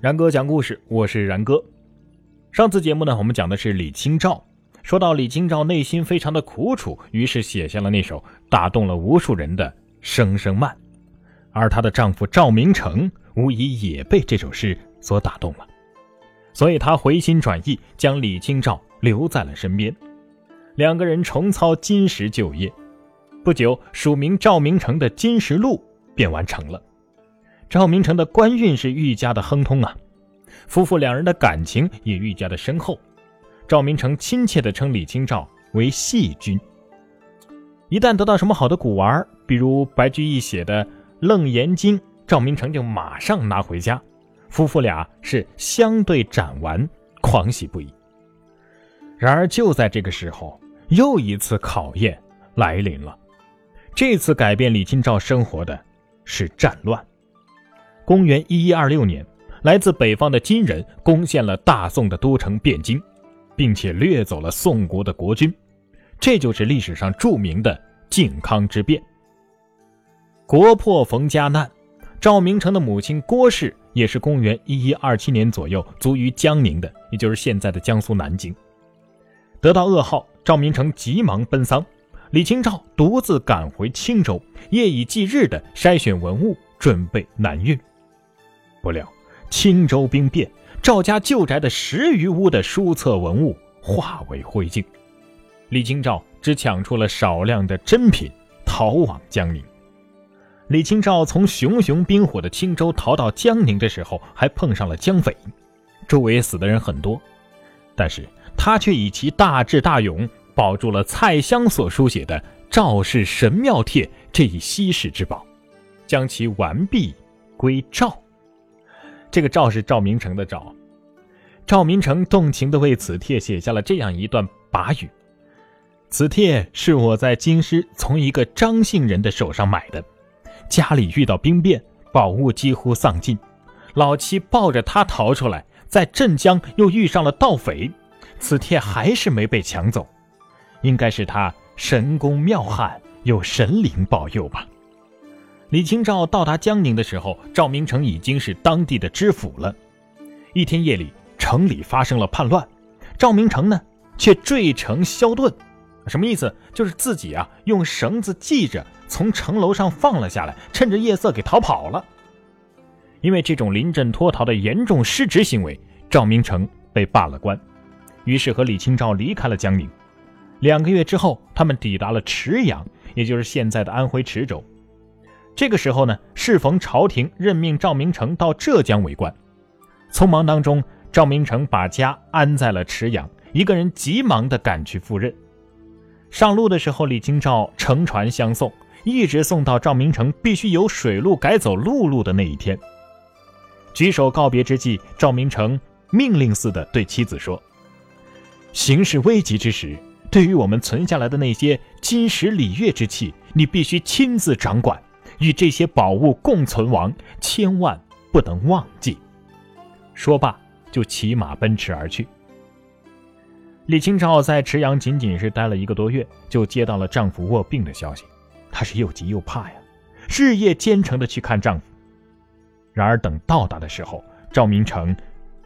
然哥讲故事，我是然哥。上次节目呢，我们讲的是李清照。说到李清照内心非常的苦楚，于是写下了那首打动了无数人的《声声慢》。而她的丈夫赵明诚无疑也被这首诗所打动了，所以他回心转意，将李清照留在了身边。两个人重操金石旧业，不久，署名赵明诚的《金石录》便完成了。赵明诚的官运是愈加的亨通啊，夫妇两人的感情也愈加的深厚。赵明诚亲切地称李清照为“戏君”。一旦得到什么好的古玩，比如白居易写的《楞严经》，赵明诚就马上拿回家。夫妇俩是相对展玩，狂喜不已。然而就在这个时候，又一次考验来临了。这次改变李清照生活的是战乱。公元一一二六年，来自北方的金人攻陷了大宋的都城汴京，并且掠走了宋国的国君，这就是历史上著名的靖康之变。国破逢家难，赵明诚的母亲郭氏也是公元一一二七年左右卒于江宁的，也就是现在的江苏南京。得到噩耗，赵明诚急忙奔丧，李清照独自赶回青州，夜以继日地筛选文物，准备南运。不料，青州兵变，赵家旧宅的十余屋的书册文物化为灰烬。李清照只抢出了少量的珍品，逃往江宁。李清照从熊熊兵火的青州逃到江宁的时候，还碰上了江匪，周围死的人很多，但是他却以其大智大勇，保住了蔡襄所书写的《赵氏神庙帖》这一稀世之宝，将其完璧归赵。这个赵是赵明诚的赵，赵明诚动情地为此帖写下了这样一段跋语：“此帖是我在京师从一个张姓人的手上买的，家里遇到兵变，宝物几乎丧尽，老妻抱着他逃出来，在镇江又遇上了盗匪，此帖还是没被抢走，应该是他神功妙汉，有神灵保佑吧。”李清照到达江宁的时候，赵明诚已经是当地的知府了。一天夜里，城里发生了叛乱，赵明诚呢却坠城消遁，什么意思？就是自己啊用绳子系着从城楼上放了下来，趁着夜色给逃跑了。因为这种临阵脱逃的严重失职行为，赵明诚被罢了官，于是和李清照离开了江宁。两个月之后，他们抵达了池阳，也就是现在的安徽池州。这个时候呢，适逢朝廷任命赵明诚到浙江为官，匆忙当中，赵明诚把家安在了池阳，一个人急忙地赶去赴任。上路的时候，李清照乘船相送，一直送到赵明诚必须由水路改走陆路的那一天。举手告别之际，赵明诚命令似的对妻子说：“形势危急之时，对于我们存下来的那些金石礼乐之器，你必须亲自掌管。”与这些宝物共存亡，千万不能忘记。说罢，就骑马奔驰而去。李清照在池阳仅仅是待了一个多月，就接到了丈夫卧病的消息，她是又急又怕呀，日夜兼程的去看丈夫。然而等到达的时候，赵明诚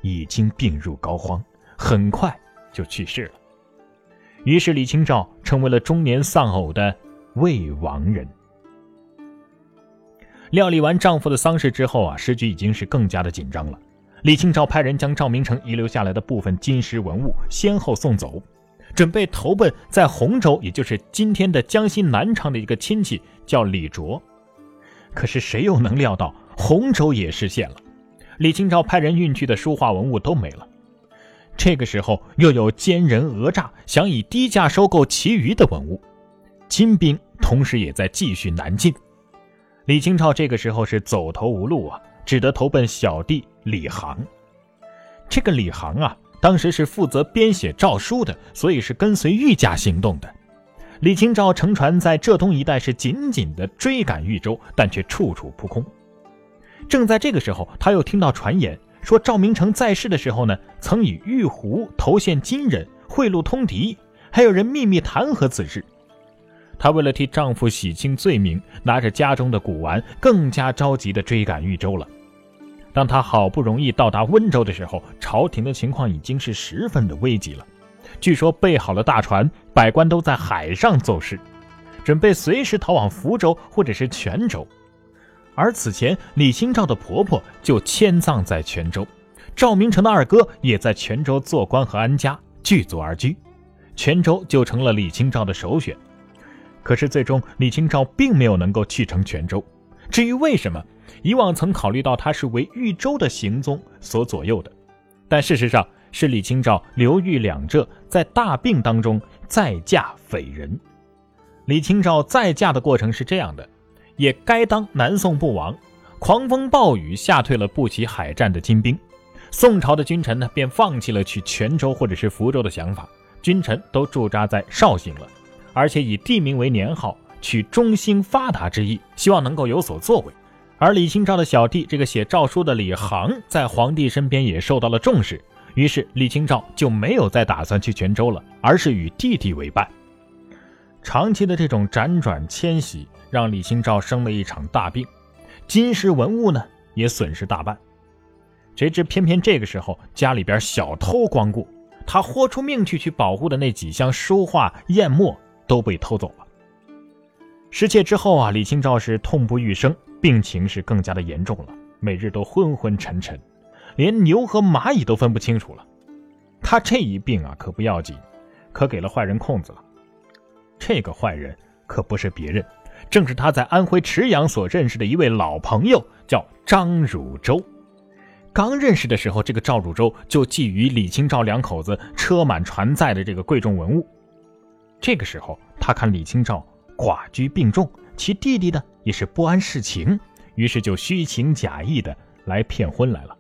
已经病入膏肓，很快就去世了。于是李清照成为了中年丧偶的未亡人。料理完丈夫的丧事之后啊，时局已经是更加的紧张了。李清照派人将赵明诚遗留下来的部分金石文物先后送走，准备投奔在洪州，也就是今天的江西南昌的一个亲戚，叫李卓。可是谁又能料到洪州也失陷了，李清照派人运去的书画文物都没了。这个时候又有奸人讹诈，想以低价收购其余的文物，金兵同时也在继续南进。李清照这个时候是走投无路啊，只得投奔小弟李航。这个李航啊，当时是负责编写诏书的，所以是跟随御驾行动的。李清照乘船在浙东一带是紧紧的追赶豫州，但却处处扑空。正在这个时候，他又听到传言说赵明诚在世的时候呢，曾以玉壶投献金人，贿赂通敌，还有人秘密弹劾此事。她为了替丈夫洗清罪名，拿着家中的古玩，更加着急地追赶豫州了。当她好不容易到达温州的时候，朝廷的情况已经是十分的危急了。据说备好了大船，百官都在海上奏事，准备随时逃往福州或者是泉州。而此前，李清照的婆婆就迁葬在泉州，赵明诚的二哥也在泉州做官和安家，聚族而居，泉州就成了李清照的首选。可是最终，李清照并没有能够去成泉州。至于为什么，以往曾考虑到她是为豫州的行踪所左右的，但事实上是李清照刘豫两浙在大病当中再嫁匪人。李清照再嫁的过程是这样的：也该当南宋不亡，狂风暴雨吓退了不起海战的金兵，宋朝的君臣呢便放弃了去泉州或者是福州的想法，君臣都驻扎在绍兴了。而且以地名为年号，取中兴发达之意，希望能够有所作为。而李清照的小弟，这个写诏书的李航，在皇帝身边也受到了重视，于是李清照就没有再打算去泉州了，而是与弟弟为伴。长期的这种辗转迁徙，让李清照生了一场大病，金石文物呢也损失大半。谁知偏偏这个时候，家里边小偷光顾，他豁出命去去保护的那几箱书画砚墨。都被偷走了。失窃之后啊，李清照是痛不欲生，病情是更加的严重了，每日都昏昏沉沉，连牛和蚂蚁都分不清楚了。他这一病啊，可不要紧，可给了坏人空子了。这个坏人可不是别人，正是他在安徽池阳所认识的一位老朋友，叫张汝舟。刚认识的时候，这个赵汝舟就觊觎李清照两口子车满船载的这个贵重文物。这个时候，他看李清照寡居病重，其弟弟呢也是不谙世情，于是就虚情假意的来骗婚来了。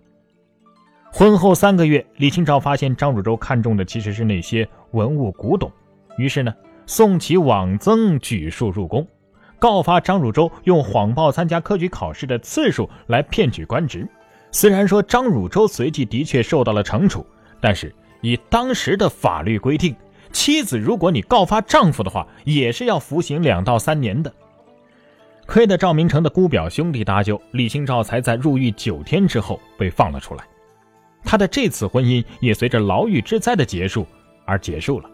婚后三个月，李清照发现张汝舟看中的其实是那些文物古董，于是呢送其往增举数入宫，告发张汝舟用谎报参加科举考试的次数来骗取官职。虽然说张汝舟随即的确受到了惩处，但是以当时的法律规定。妻子，如果你告发丈夫的话，也是要服刑两到三年的。亏得赵明诚的姑表兄弟搭救，李清照才在入狱九天之后被放了出来。他的这次婚姻也随着牢狱之灾的结束而结束了。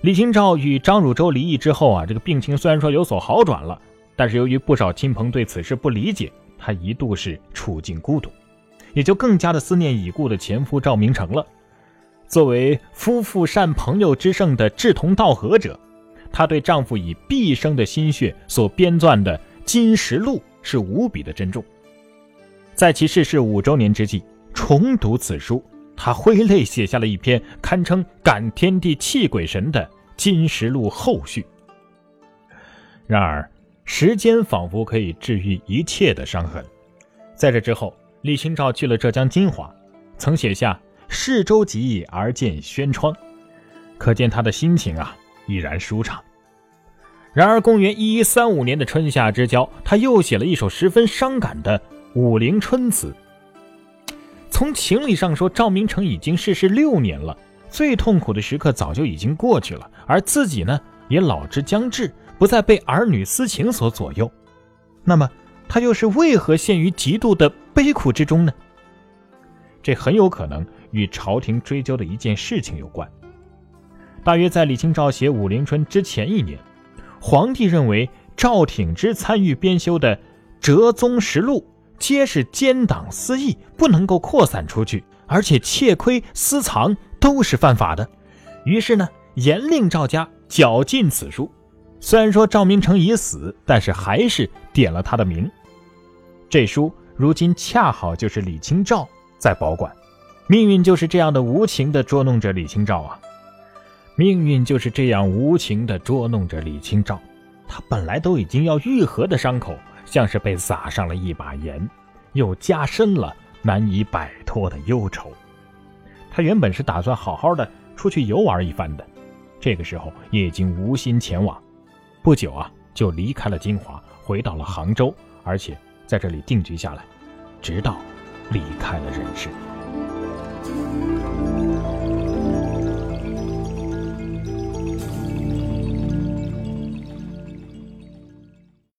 李清照与张汝舟离异之后啊，这个病情虽然说有所好转了，但是由于不少亲朋对此事不理解，她一度是处境孤独，也就更加的思念已故的前夫赵明诚了。作为夫妇善朋友之盛的志同道合者，她对丈夫以毕生的心血所编撰的《金石录》是无比的珍重。在其逝世五周年之际，重读此书，她挥泪写下了一篇堪称感天地泣鬼神的《金石录》后续。然而，时间仿佛可以治愈一切的伤痕。在这之后，李清照去了浙江金华，曾写下。市州急而见轩窗，可见他的心情啊依然舒畅。然而，公元一一三五年的春夏之交，他又写了一首十分伤感的《武陵春》词。从情理上说，赵明诚已经逝世六年了，最痛苦的时刻早就已经过去了，而自己呢也老之将至，不再被儿女私情所左右。那么，他又是为何陷于极度的悲苦之中呢？这很有可能。与朝廷追究的一件事情有关。大约在李清照写《武陵春》之前一年，皇帝认为赵挺之参与编修的《哲宗实录》皆是奸党私议，不能够扩散出去，而且窃窥私藏都是犯法的。于是呢，严令赵家绞尽此书。虽然说赵明诚已死，但是还是点了他的名。这书如今恰好就是李清照在保管。命运就是这样的无情的捉弄着李清照啊！命运就是这样无情的捉弄着李清照。他本来都已经要愈合的伤口，像是被撒上了一把盐，又加深了难以摆脱的忧愁。他原本是打算好好的出去游玩一番的，这个时候也已经无心前往。不久啊，就离开了金华，回到了杭州，而且在这里定居下来，直到离开了人世。